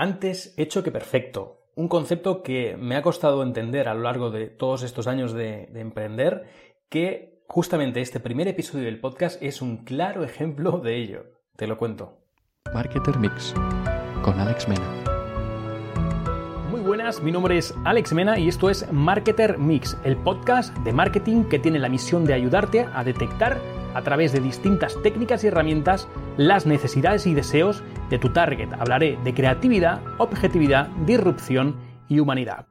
Antes hecho que perfecto. Un concepto que me ha costado entender a lo largo de todos estos años de, emprender, que justamente este primer episodio del podcast es un claro ejemplo de ello. Te lo cuento. Marketer Mix con Alex Mena. Muy buenas, mi nombre es Alex Mena y esto es Marketer Mix, el podcast de marketing que tiene la misión de ayudarte a detectar a través de distintas técnicas y herramientas las necesidades y deseos de tu target. Hablaré de creatividad, objetividad, disrupción y humanidad.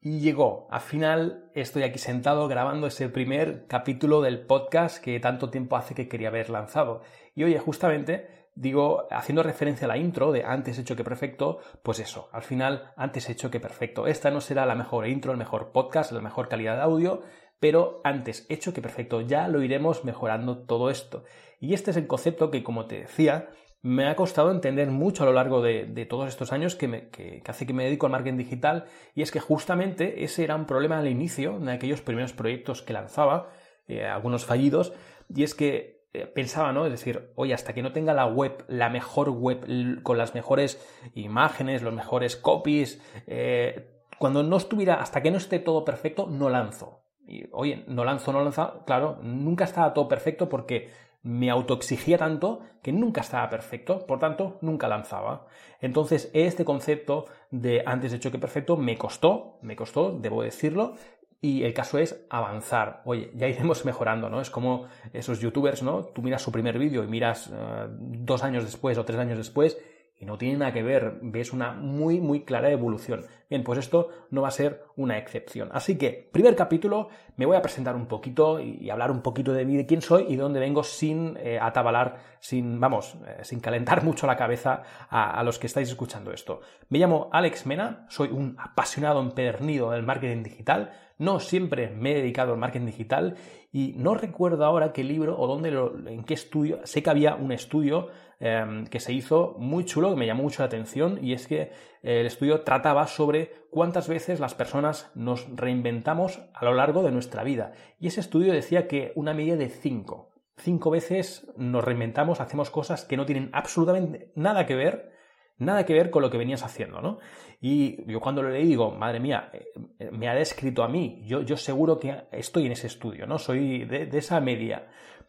Y llegó, al final estoy aquí sentado grabando ese primer capítulo del podcast que tanto tiempo hace que quería haber lanzado. Y oye, justamente digo, haciendo referencia a la intro de antes hecho que perfecto, pues eso, al final antes hecho que perfecto. Esta no será la mejor intro, el mejor podcast, la mejor calidad de audio, pero antes hecho que perfecto, ya lo iremos mejorando todo esto. Y este es el concepto que, como te decía, me ha costado entender mucho a lo largo de, todos estos años que, hace que me dedico al marketing digital y es que justamente ese era un problema al inicio de aquellos primeros proyectos que lanzaba, eh, algunos fallidos, y es que eh, pensaba, ¿no? Es decir, oye, hasta que no tenga la web, la mejor web, con las mejores imágenes, los mejores copies, eh, cuando no estuviera, hasta que no esté todo perfecto, no lanzo. Y, oye, no lanzo, no lanzo, claro, nunca estaba todo perfecto porque me autoexigía tanto que nunca estaba perfecto, por tanto, nunca lanzaba. Entonces, este concepto de antes de choque perfecto me costó, me costó, debo decirlo, y el caso es avanzar. Oye, ya iremos mejorando, ¿no? Es como esos youtubers, ¿no? Tú miras su primer vídeo y miras eh, dos años después o tres años después y no tiene nada que ver, ves una muy, muy clara evolución. Bien, pues esto no va a ser una excepción. Así que, primer capítulo, me voy a presentar un poquito y, hablar un poquito de mí, de quién soy y de dónde vengo sin eh, atabalar, sin, vamos, eh, sin calentar mucho la cabeza a, los que estáis escuchando esto. Me llamo Alex Mena, soy un apasionado empedernido del marketing digital, no siempre me he dedicado al marketing digital y no recuerdo ahora qué libro o dónde, en qué estudio, sé que había un estudio Em, que se hizo muy chulo, que me llamó mucho la atención, y es que el estudio trataba sobre cuántas veces las personas nos reinventamos a lo largo de nuestra vida. Y ese estudio decía que una media de cinco. Cinco veces nos reinventamos, hacemos cosas que no tienen absolutamente nada que ver, nada que ver con lo que venías haciendo, ¿no? Y yo cuando lo leí digo, madre mía, eh, me ha descrito a mí, yo, yo seguro que estoy en ese estudio, ¿no? Soy de, esa media.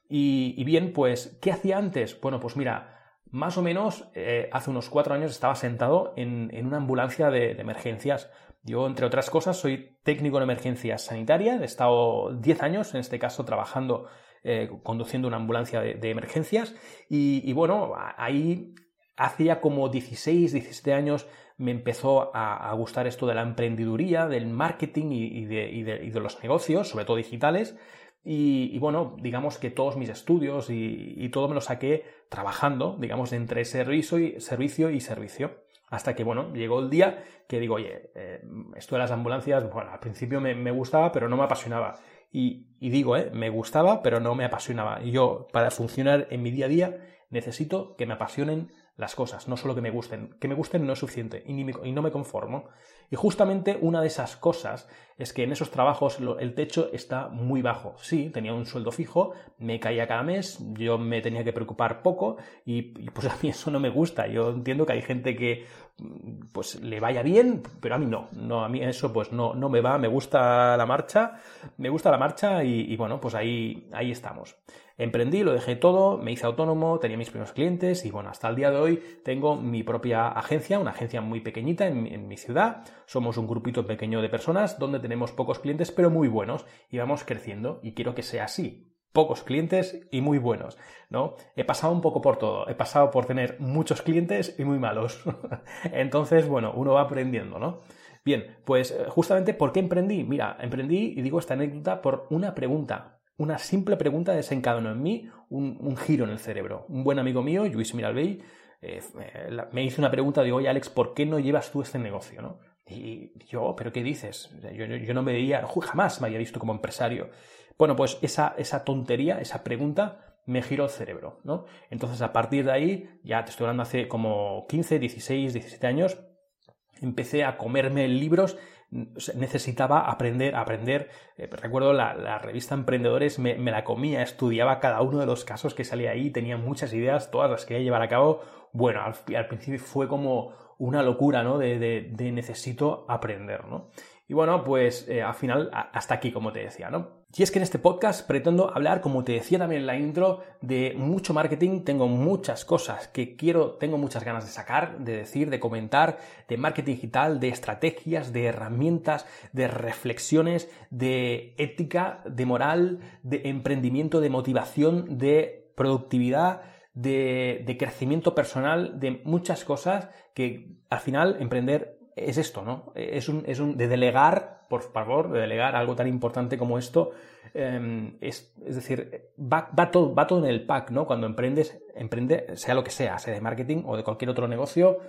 Y, bien, pues, ¿qué hacía antes? Bueno, pues mira, más o menos eh, hace unos cuatro años estaba sentado en, una ambulancia de, emergencias. Yo, entre otras cosas, soy técnico en emergencias sanitarias. He estado diez años, en este caso, trabajando, eh, conduciendo una ambulancia de, emergencias. Y, bueno, ahí hacía como 16, 17 años me empezó a, gustar esto de la emprendiduría, del marketing y de los negocios, sobre todo digitales. Y, bueno, digamos que todos mis estudios y, todo me lo saqué trabajando, digamos, entre servicio y servicio y servicio. Hasta que, bueno, llegó el día que digo, oye, eh, esto de las ambulancias, bueno, al principio me, gustaba, pero no me apasionaba. Y, y, digo, eh, me gustaba, pero no me apasionaba. Y yo, para funcionar en mi día a día, necesito que me apasionen las cosas, no solo que me gusten. Que me gusten no es suficiente y, no me conformo. Y justamente una de esas cosas es que en esos trabajos el techo está muy bajo. Sí, tenía un sueldo fijo, me caía cada mes, yo me tenía que preocupar poco y, pues a mí eso no me gusta. Yo entiendo que hay gente que pues le vaya bien, pero a mí no. No, a mí eso pues no, no me va, me gusta la marcha, me gusta la marcha y, bueno, pues ahí, ahí estamos. Emprendí, lo dejé todo, me hice autónomo, tenía mis primeros clientes y bueno, hasta el día de hoy tengo mi propia agencia, una agencia muy pequeñita en, mi ciudad. Somos un grupito pequeño de personas donde tenemos pocos clientes pero muy buenos y vamos creciendo y quiero que sea así pocos clientes y muy buenos, ¿no? He pasado un poco por todo, he pasado por tener muchos clientes y muy malos. Entonces, bueno, uno va aprendiendo, ¿no? Bien, pues eh, justamente ¿por qué emprendí? Mira, emprendí y digo esta anécdota por una pregunta una simple pregunta desencadenó en mí un, giro en el cerebro. Un buen amigo mío, Luis Miralbey, eh, me hizo una pregunta, digo, oye Alex, ¿por qué no llevas tú este negocio? ¿no? Y yo, ¿pero qué dices? Yo, no me veía, jamás me había visto como empresario. Bueno, pues esa, esa tontería, esa pregunta me giró el cerebro, ¿no? Entonces, a partir de ahí, ya te estoy hablando hace como 15, 16, 17 años, empecé a comerme libros necesitaba aprender, aprender. Eh, recuerdo la, revista Emprendedores, me, la comía, estudiaba cada uno de los casos que salía ahí, tenía muchas ideas, todas las quería llevar a cabo. Bueno, al, principio fue como una locura, ¿no? De, necesito aprender, ¿no? Y bueno, pues eh, al final hasta aquí, como te decía, ¿no? Y es que en este podcast pretendo hablar, como te decía también en la intro, de mucho marketing. Tengo muchas cosas que quiero, tengo muchas ganas de sacar, de decir, de comentar, de marketing digital, de estrategias, de herramientas, de reflexiones, de ética, de moral, de emprendimiento, de motivación, de productividad, de crecimiento personal, de muchas cosas que al final emprender es esto, ¿no? Es un, es un de delegar, por favor, de delegar algo tan importante como esto. Em, es, es, decir, va, va, todo, va todo en el pack, ¿no? Cuando emprendes, emprende, sea lo que sea, sea de marketing o de cualquier otro negocio,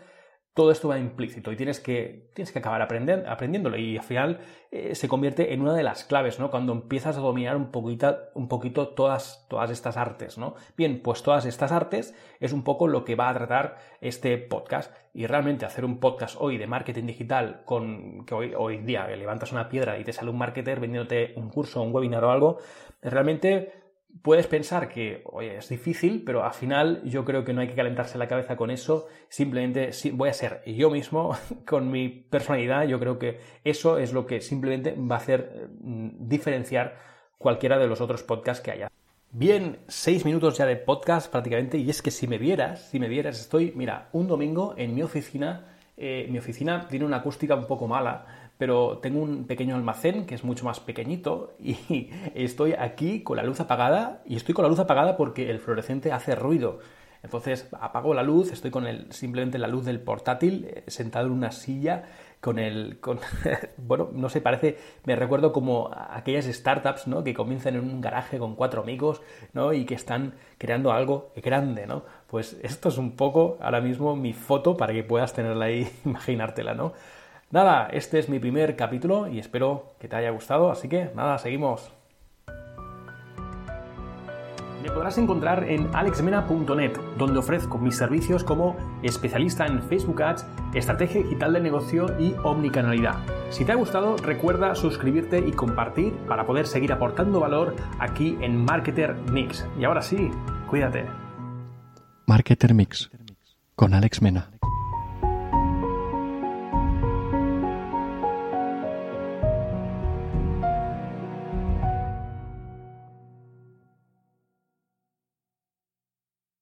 todo esto va implícito y tienes que, tienes que acabar aprendiéndolo y al final eh, se convierte en una de las claves, ¿no? Cuando empiezas a dominar un poquito, un poquito todas, todas estas artes, ¿no? Bien, pues todas estas artes es un poco lo que va a tratar este podcast y realmente hacer un podcast hoy de marketing digital con que hoy, hoy día levantas una piedra y te sale un marketer vendiéndote un curso, un webinar o algo, realmente puedes pensar que, oye, es difícil, pero al final yo creo que no hay que calentarse la cabeza con eso, simplemente voy a ser yo mismo, con mi personalidad, yo creo que eso es lo que simplemente va a hacer mm, diferenciar cualquiera de los otros podcasts que haya. Bien, seis minutos ya de podcast prácticamente, y es que si me vieras, si me vieras, estoy, mira, un domingo en mi oficina, eh, mi oficina tiene una acústica un poco mala, pero tengo un pequeño almacén que es mucho más pequeñito y estoy aquí con la luz apagada y estoy con la luz apagada porque el fluorescente hace ruido. Entonces apago la luz, estoy con el, simplemente la luz del portátil, eh, sentado en una silla, con el. Con, bueno, no sé, parece. Me recuerdo como aquellas startups, ¿no? Que comienzan en un garaje con cuatro amigos, ¿no? Y que están creando algo grande, ¿no? Pues esto es un poco ahora mismo mi foto para que puedas tenerla ahí, imaginártela, ¿no? Nada, este es mi primer capítulo y espero que te haya gustado, así que nada, seguimos. Me podrás encontrar en alexmena.net, donde ofrezco mis servicios como especialista en Facebook Ads, estrategia digital de negocio y omnicanalidad. Si te ha gustado, recuerda suscribirte y compartir para poder seguir aportando valor aquí en Marketer Mix. Y ahora sí, cuídate. Marketer Mix con Alex Mena.